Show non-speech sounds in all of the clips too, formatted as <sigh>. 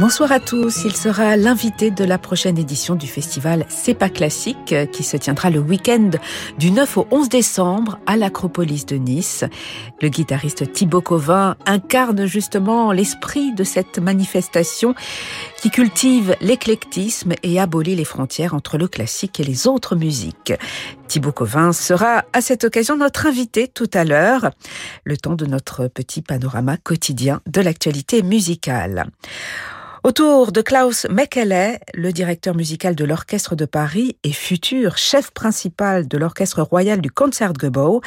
Bonsoir à tous. Il sera l'invité de la prochaine édition du festival C'est pas classique qui se tiendra le week-end du 9 au 11 décembre à l'Acropolis de Nice. Le guitariste Thibaut Covin incarne justement l'esprit de cette manifestation qui cultive l'éclectisme et abolit les frontières entre le classique et les autres musiques. Thibaut Covin sera à cette occasion notre invité tout à l'heure, le temps de notre petit panorama quotidien de l'actualité musicale. Autour de Klaus Mekele, le directeur musical de l'Orchestre de Paris et futur chef principal de l'Orchestre royal du Concertgebouw,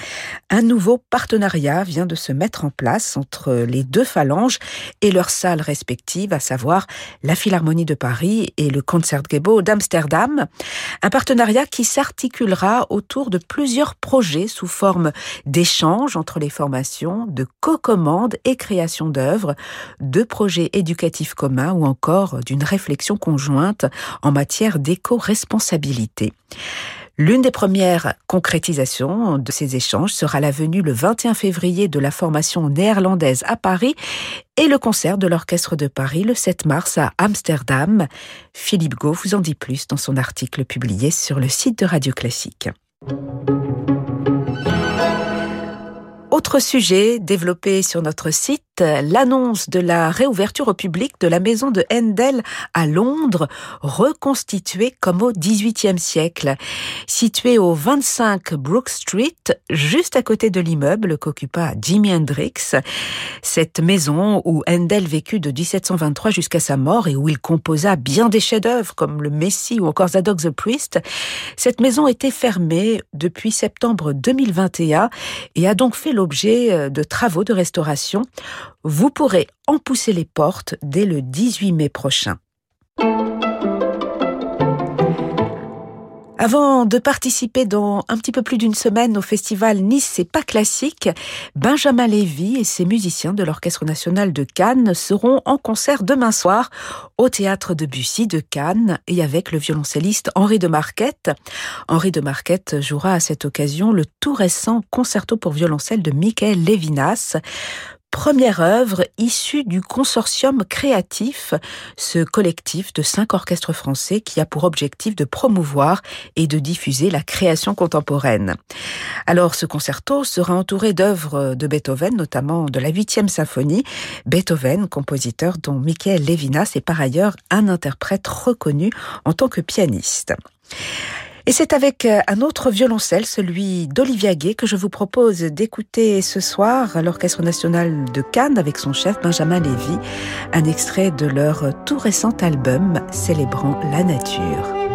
un nouveau partenariat vient de se mettre en place entre les deux phalanges et leurs salles respectives, à savoir la Philharmonie de Paris et le Concertgebouw d'Amsterdam. Un partenariat qui s'articulera autour de plusieurs projets sous forme d'échanges entre les formations, de co-commandes et création d'œuvres, de projets éducatifs communs encore d'une réflexion conjointe en matière d'éco-responsabilité. L'une des premières concrétisations de ces échanges sera la venue le 21 février de la formation néerlandaise à Paris et le concert de l'Orchestre de Paris le 7 mars à Amsterdam. Philippe Gau vous en dit plus dans son article publié sur le site de Radio Classique. Autre sujet développé sur notre site, l'annonce de la réouverture au public de la maison de Handel à Londres, reconstituée comme au XVIIIe siècle. Située au 25 Brook Street, juste à côté de l'immeuble qu'occupa Jimi Hendrix, cette maison où Handel vécut de 1723 jusqu'à sa mort et où il composa bien des chefs-d'œuvre comme le Messie ou encore Zadok the Priest, cette maison était fermée depuis septembre 2021 et a donc fait l'objet euh, de travaux de restauration. Vous pourrez en pousser les portes dès le 18 mai prochain. Avant de participer dans un petit peu plus d'une semaine au festival Nice C'est pas classique, Benjamin Lévy et ses musiciens de l'Orchestre national de Cannes seront en concert demain soir au théâtre de Bussy de Cannes et avec le violoncelliste Henri de Marquette. Henri de Marquette jouera à cette occasion le tout récent concerto pour violoncelle de Michael Levinas première œuvre issue du consortium créatif, ce collectif de cinq orchestres français qui a pour objectif de promouvoir et de diffuser la création contemporaine. Alors ce concerto sera entouré d'œuvres de Beethoven, notamment de la huitième symphonie. Beethoven, compositeur dont Michael Levinas est par ailleurs un interprète reconnu en tant que pianiste. Et c'est avec euh, un autre violoncelle, celui d'Olivia Gay, que je vous propose d'écouter ce soir l'Orchestre national de Cannes avec son chef Benjamin Lévy, un extrait de leur tout récent album célébrant la nature.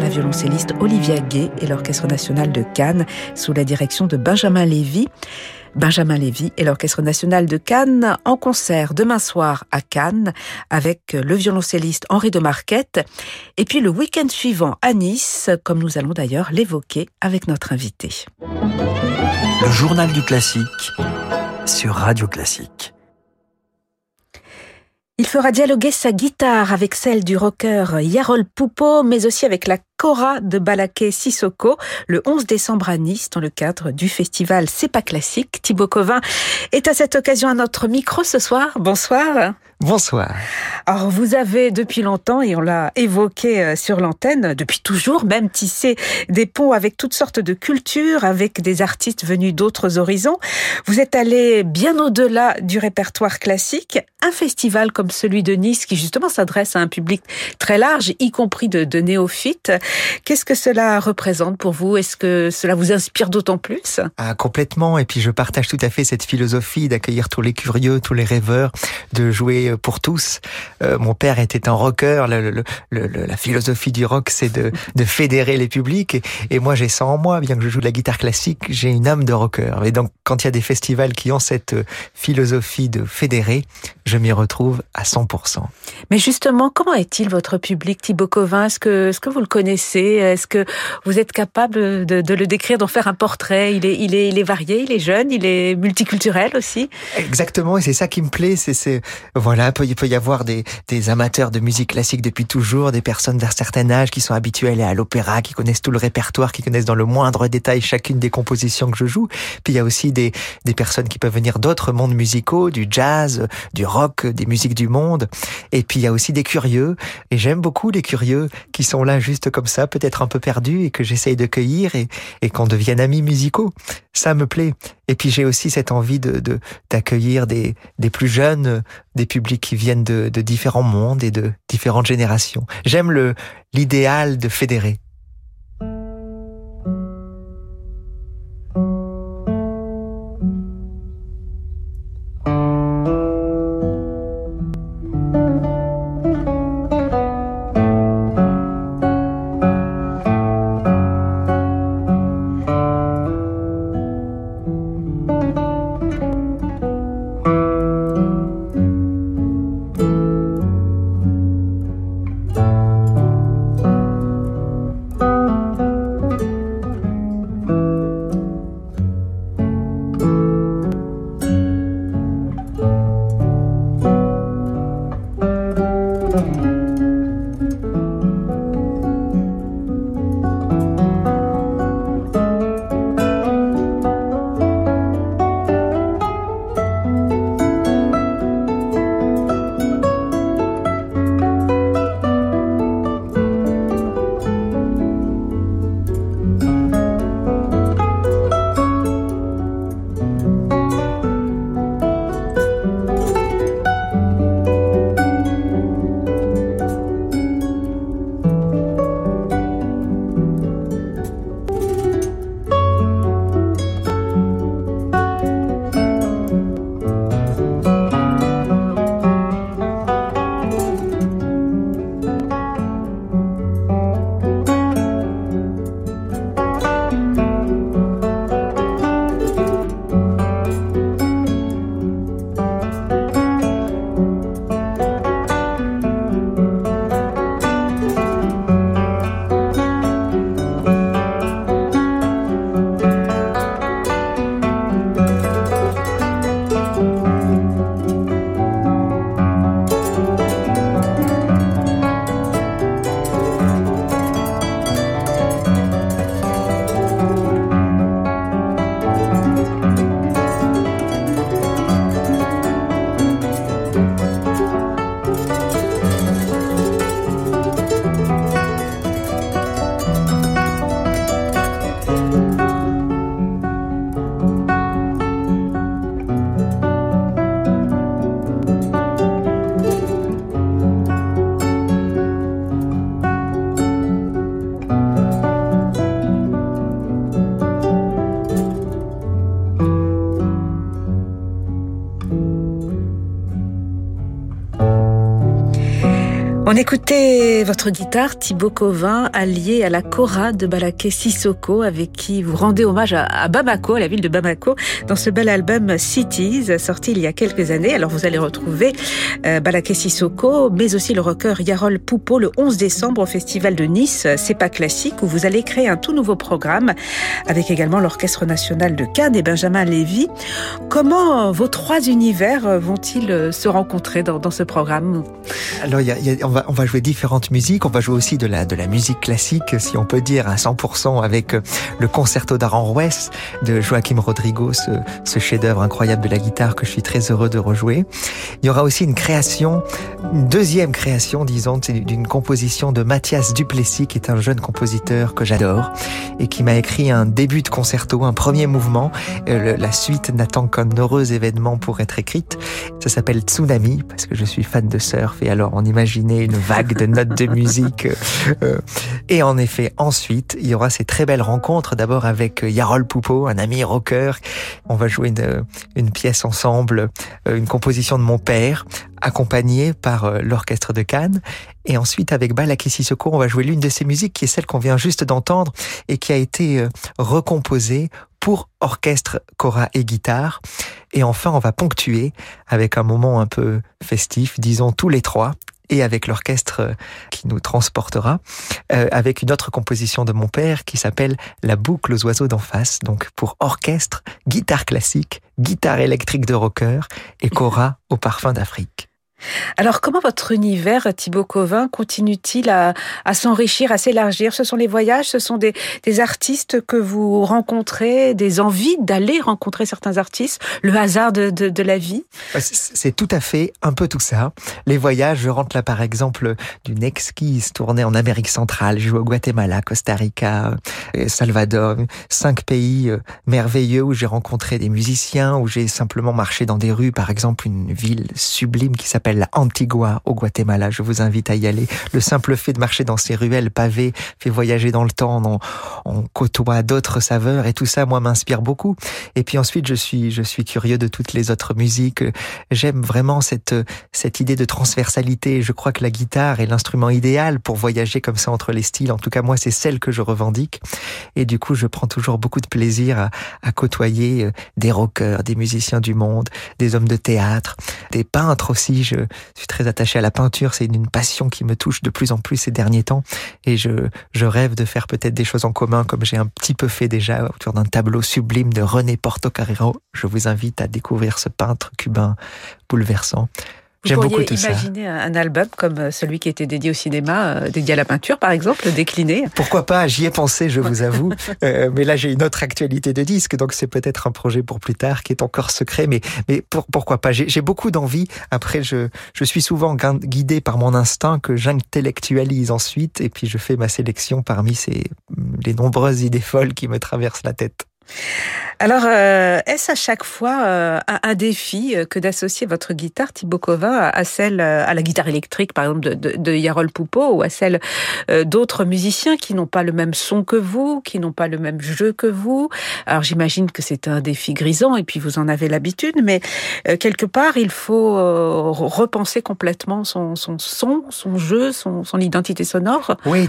La violoncelliste Olivia Gay et l'Orchestre national de Cannes sous la direction de Benjamin Lévy. Benjamin Lévy et l'Orchestre national de Cannes en concert demain soir à Cannes avec le violoncelliste Henri de Marquette et puis le week-end suivant à Nice, comme nous allons d'ailleurs l'évoquer avec notre invité. Le journal du classique sur Radio Classique. Il fera dialoguer sa guitare avec celle du rocker Yarol Poupeau, mais aussi avec la Cora de Balaké Sissoko le 11 décembre à Nice dans le cadre du festival C'est pas classique. Thibaut Covin est à cette occasion à notre micro ce soir. Bonsoir. Bonsoir. Alors vous avez depuis longtemps, et on l'a évoqué euh, sur l'antenne, depuis toujours même tissé des ponts avec toutes sortes de cultures, avec des artistes venus d'autres horizons. Vous êtes allé bien au-delà du répertoire classique. Un festival comme celui de Nice qui justement s'adresse à un public très large, y compris de, de néophytes. Qu'est-ce que cela représente pour vous? Est-ce que cela vous inspire d'autant plus? Ah, Complètement. Et puis je partage tout à fait cette philosophie d'accueillir tous les curieux, tous les rêveurs, de jouer pour tous. Euh, mon père était un rocker. Le, la philosophie du rock, c'est de, <laughs> de, fédérer les publics. Et, moi, j'ai ça en moi. Bien que je joue de la guitare classique, j'ai une âme de rocker. Et donc, quand il y a des festivals qui ont cette euh, philosophie de fédérer, je m'y retrouve à 100%. Mais justement, comment est-il votre public, Thibaut Covin? Est-ce que, est -ce que vous le connaissez? Est-ce que vous êtes capable de, le décrire, d'en faire un portrait? Il est, varié, il est jeune, il est multiculturel aussi Exactement, et c'est ça qui me plaît. C'est voilà il peut y avoir des, amateurs de musique classique depuis toujours, des personnes d'un certain âge qui sont habituées à l'opéra, qui connaissent tout le répertoire, qui connaissent dans le moindre détail chacune des compositions que je joue. Puis il y a aussi des, personnes qui peuvent venir d'autres mondes musicaux, du jazz, du rock, des musiques du monde. Et puis il y a aussi des curieux. Et j'aime beaucoup les curieux qui sont là juste comme ça, peut-être un peu perdus et que j'essaye de cueillir et, et qu'on devienne amis musicaux. Ça me plaît. Et puis j'ai aussi cette envie de d'accueillir des, des plus jeunes, des publics qui viennent de, de différents mondes et de différentes générations. J'aime le l'idéal de fédérer. On écoutait votre guitare, Thibaut Covin, allié à la Cora de Balaké Sissoko, avec qui vous rendez hommage à Bamako, à la ville de Bamako, dans ce bel album Cities, sorti il y a quelques années. Alors vous allez retrouver euh, Balaké Sissoko, mais aussi le rocker Yarol Poupo le 11 décembre au Festival de Nice, C'est pas classique, où vous allez créer un tout nouveau programme, avec également l'Orchestre National de Cannes et Benjamin Lévy. Comment vos trois univers vont-ils se rencontrer dans, ce programme? Alors, on va on va jouer différentes musiques. On va jouer aussi de la, de la musique classique, si on peut dire, à 100% avec euh, le concerto d'Aranjuez de Joaquim Rodrigo, ce, ce chef-d'œuvre incroyable de la guitare que je suis très heureux de rejouer. Il y aura aussi une création, une deuxième création, disons, d'une composition de Mathias Duplessis, qui est un jeune compositeur que j'adore et qui m'a écrit un début de concerto, un premier mouvement. Euh, la suite n'attend qu'un heureux événement pour être écrite. Ça s'appelle Tsunami parce que je suis fan de surf et alors on imaginait une vague de notes de musique. Euh, et en effet, ensuite, il y aura ces très belles rencontres. D'abord avec Yarol Poupo, un ami rocker. On va jouer une, une pièce ensemble, euh, une composition de mon père, accompagnée par euh, l'orchestre de Cannes. Et ensuite, avec Balaké Sissoko, on va jouer l'une de ces musiques qui est celle qu'on vient juste d'entendre et qui a été recomposée pour orchestre, cora et guitare. Et enfin, on va ponctuer avec un moment un peu festif, disons tous les trois, et avec l'orchestre euh, qui nous transportera, euh, avec une autre composition de mon père qui s'appelle La boucle aux oiseaux d'en face, donc pour orchestre, guitare classique, guitare électrique de rocker et cora au parfum d'Afrique. Alors, comment votre univers, Thibaut Covin, continue-t-il à, s'enrichir, à s'élargir? Ce sont les voyages, ce sont des, artistes que vous rencontrez, des envies d'aller rencontrer certains artistes, le hasard de, de, la vie? C'est tout à fait un peu tout ça. Les voyages, je rentre là par exemple d'une exquise tournée en Amérique centrale. Je joue au Guatemala, Costa Rica, euh, Salvador, cinq pays euh, merveilleux où j'ai rencontré des musiciens, où j'ai simplement marché dans des rues, par exemple une ville sublime qui s'appelle la Antigua au Guatemala. Je vous invite à y aller. Le simple fait de marcher dans ces ruelles pavées fait voyager dans le temps. On, côtoie d'autres saveurs et tout ça, moi, m'inspire beaucoup. Et puis ensuite, je suis, je suis curieux de toutes les autres musiques. J'aime vraiment cette, cette idée de transversalité. Je crois que la guitare est l'instrument idéal pour voyager comme ça entre les styles. En tout cas, moi, c'est celle que je revendique. Et du coup, je prends toujours beaucoup de plaisir à, côtoyer euh, des rockers, des musiciens du monde, des hommes de théâtre, des peintres aussi. Je suis très attaché à la peinture. C'est une passion qui me touche de plus en plus ces derniers temps. Et je, je rêve de faire peut-être des choses en commun, comme j'ai un petit peu fait déjà autour d'un tableau sublime de René Portocarrero. Je vous invite à découvrir ce peintre cubain bouleversant. Vous pourriez imaginer un album comme euh, celui qui était dédié au cinéma, euh, dédié à la peinture par exemple, décliné Pourquoi pas J'y ai pensé, je vous avoue. <laughs> euh, mais là, j'ai une autre actualité de disque, donc c'est peut-être un projet pour plus tard qui est encore secret. Mais, mais pour, pourquoi pas? J'ai beaucoup d'envie. Après, je, je suis souvent guidé par mon instinct que j'intellectualise ensuite, et puis je fais ma sélection parmi ces les nombreuses idées folles qui me traversent la tête. Alors, euh, est-ce à chaque fois euh, un, défi que d'associer votre guitare, Thibaut Covin, à celle, à la guitare électrique, par exemple, de, Yarol Poupeau, ou à celle euh, d'autres musiciens qui n'ont pas le même son que vous, qui n'ont pas le même jeu que vous? Alors, j'imagine que c'est un défi grisant, et puis vous en avez l'habitude, mais euh, quelque part, il faut euh, repenser complètement son, son son, jeu, son, son identité sonore. Oui,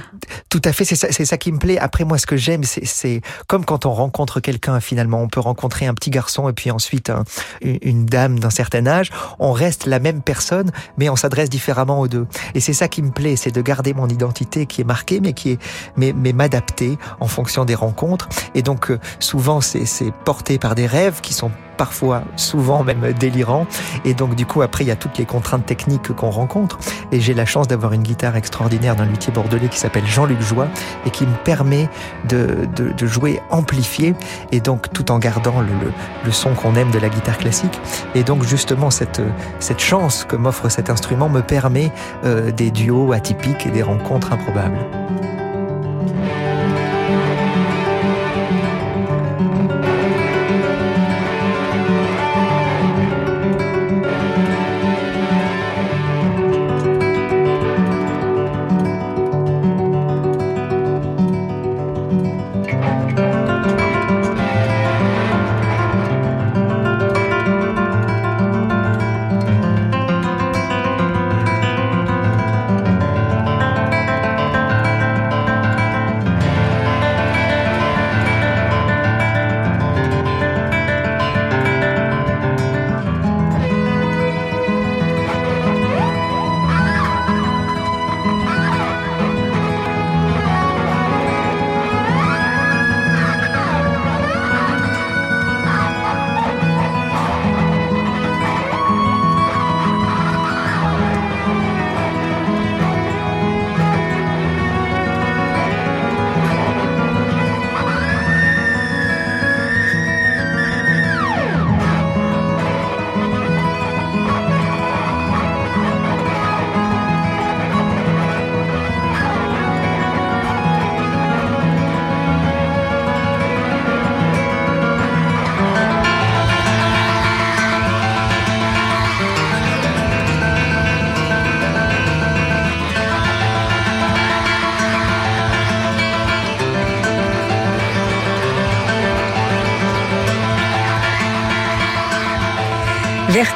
tout à fait, c'est ça, ça qui me plaît. Après, moi, ce que j'aime, c'est comme quand on rencontre quelqu'un finalement on peut rencontrer un petit garçon et puis ensuite un, une dame d'un certain âge. On reste la même personne, mais on s'adresse différemment aux deux. Et c'est ça qui me plaît, c'est de garder mon identité qui est marquée, mais qui est, mais, mais m'adapter en fonction des rencontres. Et donc, euh, souvent, c'est porté par des rêves qui sont parfois, souvent même délirant. Et donc, du coup, après, il y a toutes les contraintes techniques qu'on rencontre. Et j'ai la chance d'avoir une guitare extraordinaire d'un luthier bordelais qui s'appelle Jean-Luc Joie et qui me permet de, de, de, jouer amplifié et donc tout en gardant le, le, le son qu'on aime de la guitare classique. Et donc, justement, cette, cette chance que m'offre cet instrument me permet euh, des duos atypiques et des rencontres improbables.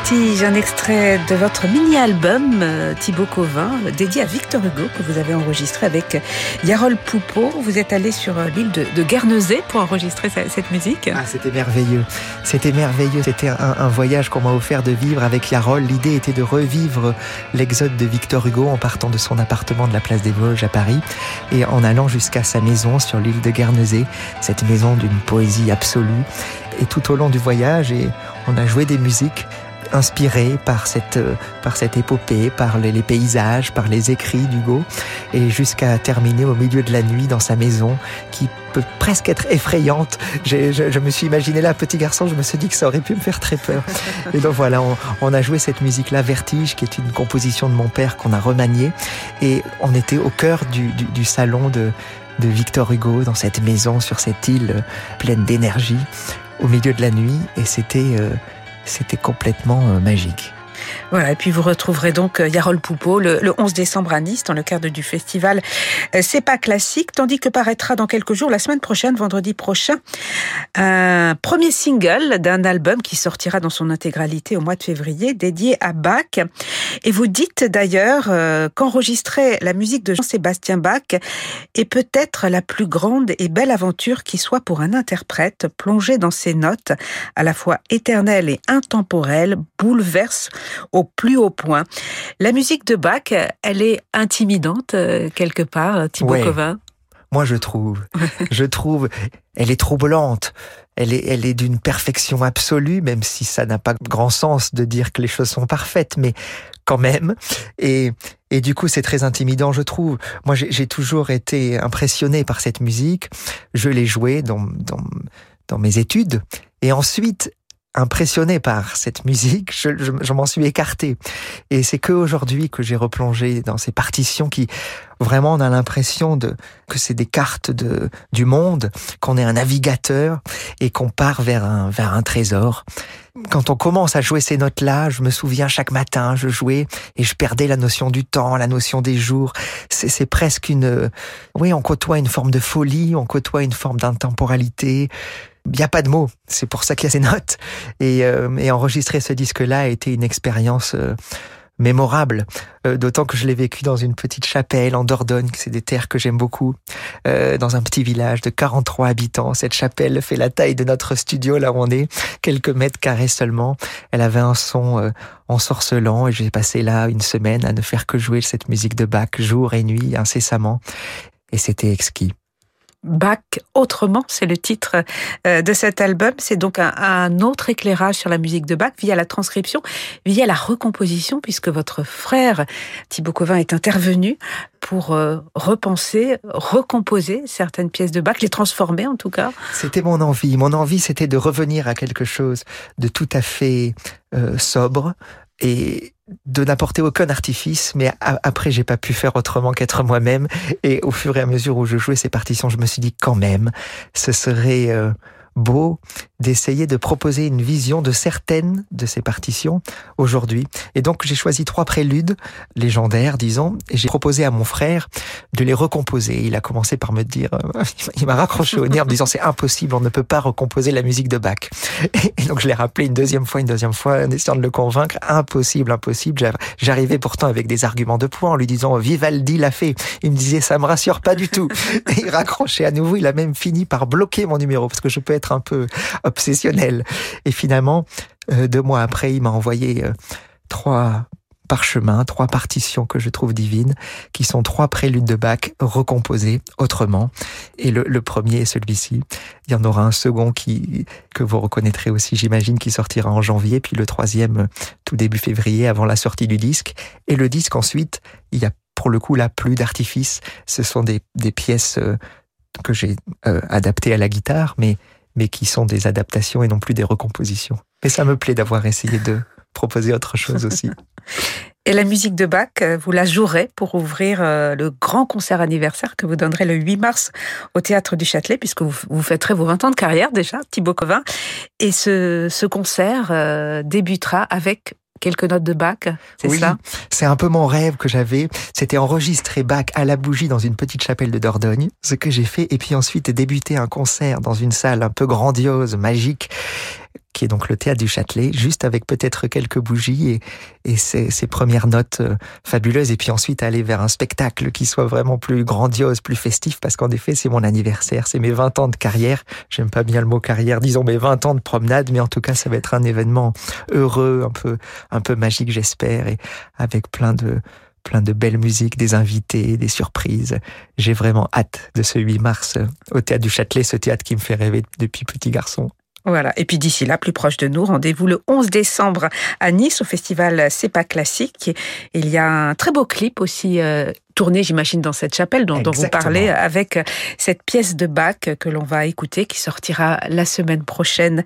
Vertige, un extrait de votre mini-album euh, Thibaut Covin, dédié à Victor Hugo, que vous avez enregistré avec Yarol Poupeau. Vous êtes allé sur euh, l'île de, de, Guernesey pour enregistrer cette musique. Ah, c'était merveilleux. C'était merveilleux. C'était un, voyage qu'on m'a offert de vivre avec Yarol. L'idée était de revivre l'exode de Victor Hugo en partant de son appartement de la place des Vosges à Paris et en allant jusqu'à sa maison sur l'île de Guernesey, cette maison d'une poésie absolue. Et tout au long du voyage, on a joué des musiques inspiré par cette, euh, par cette épopée, par les, paysages, par les écrits d'Hugo, et jusqu'à terminer au milieu de la nuit dans sa maison, qui peut presque être effrayante. Je, je, je, me suis imaginé là, petit garçon, je me suis dit que ça aurait pu me faire très peur. Et donc voilà, on, on a joué cette musique-là, Vertige, qui est une composition de mon père qu'on a remaniée, et on était au cœur du, du, du salon de, de Victor Hugo, dans cette maison, sur cette île pleine d'énergie, au milieu de la nuit, et c'était... Euh, c'était complètement euh, magique. Voilà, et puis vous retrouverez donc euh, Yarol Poupeau le, le 11 décembre à Nice dans le cadre du festival euh, C'est pas classique, tandis que paraîtra dans quelques jours, la semaine prochaine, vendredi prochain, un premier single d'un album qui sortira dans son intégralité au mois de février, dédié à Bach. Et vous dites d'ailleurs euh, qu'enregistrer la musique de Jean-Sébastien Bach est peut-être la plus grande et belle aventure qui soit pour un interprète plongé dans ses notes, à la fois éternelles et intemporelles, bouleverse au plus haut point. La musique de Bach, elle est intimidante euh, quelque part, Thibaut ouais. Covin? Moi, je trouve. <laughs> je trouve. Elle est troublante. Elle est, elle est d'une perfection absolue, même si ça n'a pas grand sens de dire que les choses sont parfaites, mais quand même. Et, et du coup, c'est très intimidant, je trouve. Moi, j'ai toujours été impressionné par cette musique. Je l'ai jouée dans, dans, dans mes études. Et ensuite, impressionné par cette musique, je, je, je m'en suis écarté. Et c'est que aujourd'hui que j'ai replongé dans ces partitions qui vraiment on a l'impression de que c'est des cartes de du monde, qu'on est un navigateur et qu'on part vers un vers un trésor. Quand on commence à jouer ces notes-là, je me souviens chaque matin, je jouais et je perdais la notion du temps, la notion des jours. C'est presque une, oui, on côtoie une forme de folie, on côtoie une forme d'intemporalité il n'y a pas de mots. C'est pour ça qu'il y a ces notes. Et, euh, et enregistrer ce disque-là a été une expérience euh, mémorable. Euh, D'autant que je l'ai vécu dans une petite chapelle en Dordogne, c'est des terres que j'aime beaucoup, euh, dans un petit village de 43 habitants. Cette chapelle fait la taille de notre studio, là où on est, quelques mètres carrés seulement. Elle avait un son euh, ensorcelant et j'ai passé là une semaine à ne faire que jouer cette musique de Bach jour et nuit, incessamment. Et c'était exquis. Bach autrement, c'est le titre euh, de cet album. C'est donc un, autre éclairage sur la musique de Bach via la transcription, via la recomposition, puisque votre frère Thibaut Covin est intervenu pour euh, repenser, recomposer certaines pièces de Bach, les transformer en tout cas. C'était mon envie. Mon envie, c'était de revenir à quelque chose de tout à fait euh, sobre et de n'apporter aucun artifice, mais après j'ai pas pu faire autrement qu'être moi-même. Et au fur et à mesure où je jouais ces partitions, je me suis dit quand même, ce serait euh, beau d'essayer de proposer une vision de certaines de ces partitions aujourd'hui. Et donc j'ai choisi trois préludes légendaires, disons, et j'ai proposé à mon frère de les recomposer. Il a commencé par me dire, euh, <laughs> il m'a raccroché au nez en me disant c'est impossible, on ne peut pas recomposer la musique de Bach. Et donc je l'ai rappelé une deuxième fois, une deuxième fois, en essayant de le convaincre, impossible, impossible. J'arrivais pourtant avec des arguments de poids en lui disant Vivaldi l'a fait. Il me disait ça me rassure pas du tout. <laughs> Il raccrochait à nouveau. Il a même fini par bloquer mon numéro parce que je peux être un peu obsessionnel. Et finalement, euh, deux mois après, il m'a envoyé euh, trois parchemins, trois partitions que je trouve divines, qui sont trois préludes de Bach recomposés autrement. Et le, premier est celui-ci. Il y en aura un second qui que vous reconnaîtrez aussi, j'imagine, qui sortira en janvier, puis le troisième tout début février, avant la sortie du disque. Et le disque ensuite, il y a pour le coup là plus d'artifice. Ce sont des, des pièces euh, que j'ai euh, adaptées à la guitare, mais mais qui sont des adaptations et non plus des recompositions. Mais ça me plaît d'avoir essayé de <laughs> proposer autre chose aussi. Et la musique de Bach, vous la jouerez pour ouvrir le grand concert anniversaire que vous donnerez le 8 mars au Théâtre du Châtelet, puisque vous, vous fêterez vos 20 ans de carrière déjà, Thibaut Covin. Et ce, ce concert euh, débutera avec quelques notes de Bach, c'est oui, ça? C'est un peu mon rêve que j'avais. C'était enregistrer Bach à la bougie dans une petite chapelle de Dordogne, ce que j'ai fait, et puis ensuite débuter un concert dans une salle un peu grandiose, magique, qui est donc le théâtre du Châtelet, juste avec peut-être quelques bougies et, et ces, premières notes euh, fabuleuses. Et puis ensuite aller vers un spectacle qui soit vraiment plus grandiose, plus festif, parce qu'en effet, c'est mon anniversaire, c'est mes 20 ans de carrière. J'aime pas bien le mot carrière, disons mes 20 ans de promenade, mais en tout cas, ça va être un événement heureux, un peu, un peu magique, j'espère, et avec plein de, plein de belles musiques, des invités, des surprises. J'ai vraiment hâte de ce 8 mars au théâtre du Châtelet, ce théâtre qui me fait rêver depuis petit garçon. Voilà. Et puis d'ici là, plus proche de nous, rendez-vous le 11 décembre à Nice au festival C'est pas classique. Il y a un très beau clip aussi euh, tourné, j'imagine, dans cette chapelle dont, dont, vous parlez, avec cette pièce de Bach que l'on va écouter, qui sortira la semaine prochaine,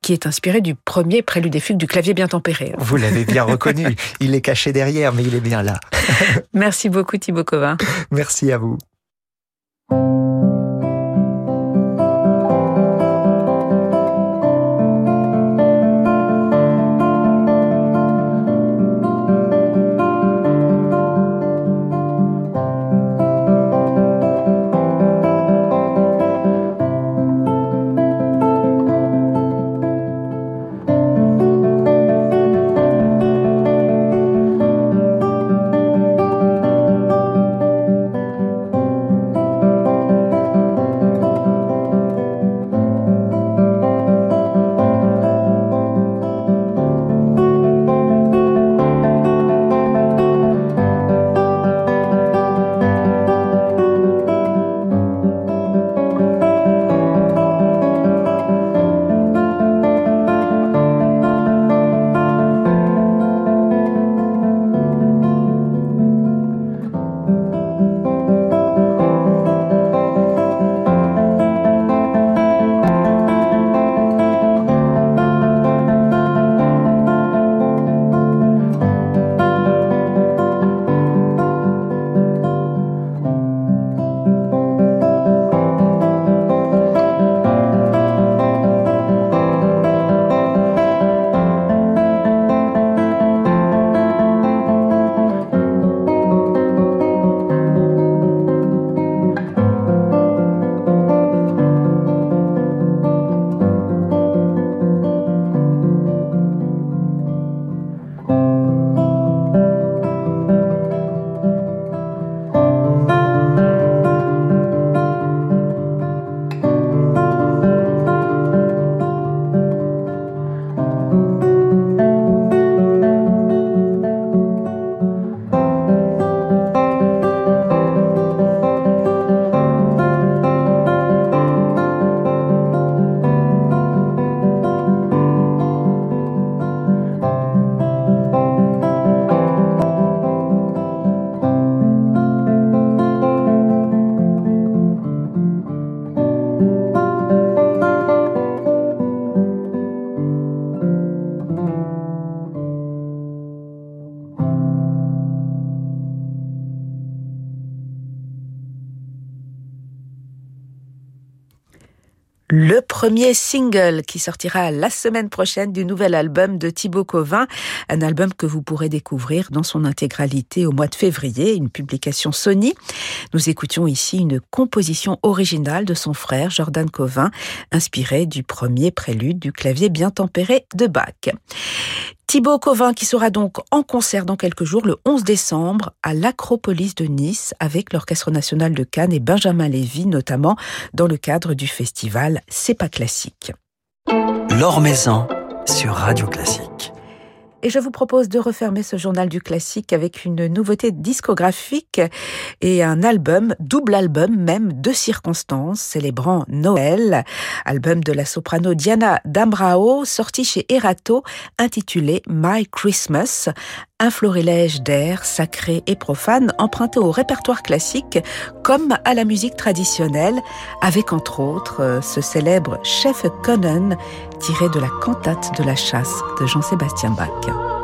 qui est inspirée du premier prélude des fugues du clavier bien tempéré. Vous l'avez bien reconnu. Il est caché derrière, mais il est bien là. <laughs> Merci beaucoup Thibaut Covin. Merci à vous. Premier single qui sortira la semaine prochaine du nouvel album de Thibaut Covin, un album que vous pourrez découvrir dans son intégralité au mois de février, une publication Sony. Nous écoutions ici une composition originale de son frère Jordan Covin, inspirée du premier prélude du clavier bien tempéré de Bach. Thibaut Covin qui sera donc en concert dans quelques jours, le 11 décembre, à l'Acropolis de Nice, avec l'Orchestre national de Cannes et Benjamin Lévy, notamment dans le cadre du festival C'est pas classique. Sur Radio Classique. Et je vous propose de refermer ce journal du classique avec une nouveauté discographique et un album, double album même, de circonstances, célébrant Noël. Album de la soprano Diana Dambrao, sorti chez Erato, intitulé My Christmas un florilège d'air sacré et profane emprunté au répertoire classique comme à la musique traditionnelle, avec entre autres euh, ce célèbre chef Conan tiré de la cantate de la chasse de Jean-Sébastien Bach.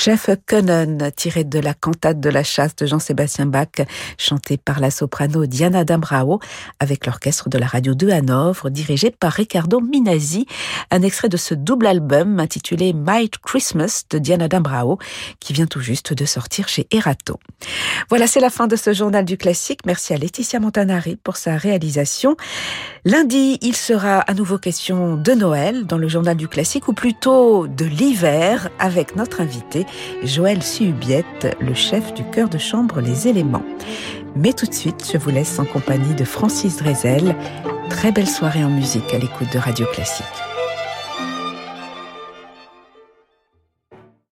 Chef Können, tiré de la cantate de la chasse de Jean-Sébastien Bach, chanté par la soprano Diana Dambrao, avec l'orchestre de la Radio de Hanovre, dirigé par Riccardo Minazzi, un extrait de ce double album intitulé Might Christmas de Diana Dambrao, qui vient tout juste de sortir chez Erato. Voilà, c'est la fin de ce journal du classique. Merci à Laetitia Montanari pour sa réalisation. Lundi, il sera à nouveau question de Noël dans le journal du classique, ou plutôt de l'hiver, avec notre invité Joël Suhubiette, le chef du chœur de chambre Les Éléments. Mais tout de suite, je vous laisse en compagnie de Francis Drezel. Très belle soirée en musique à l'écoute de Radio Classique.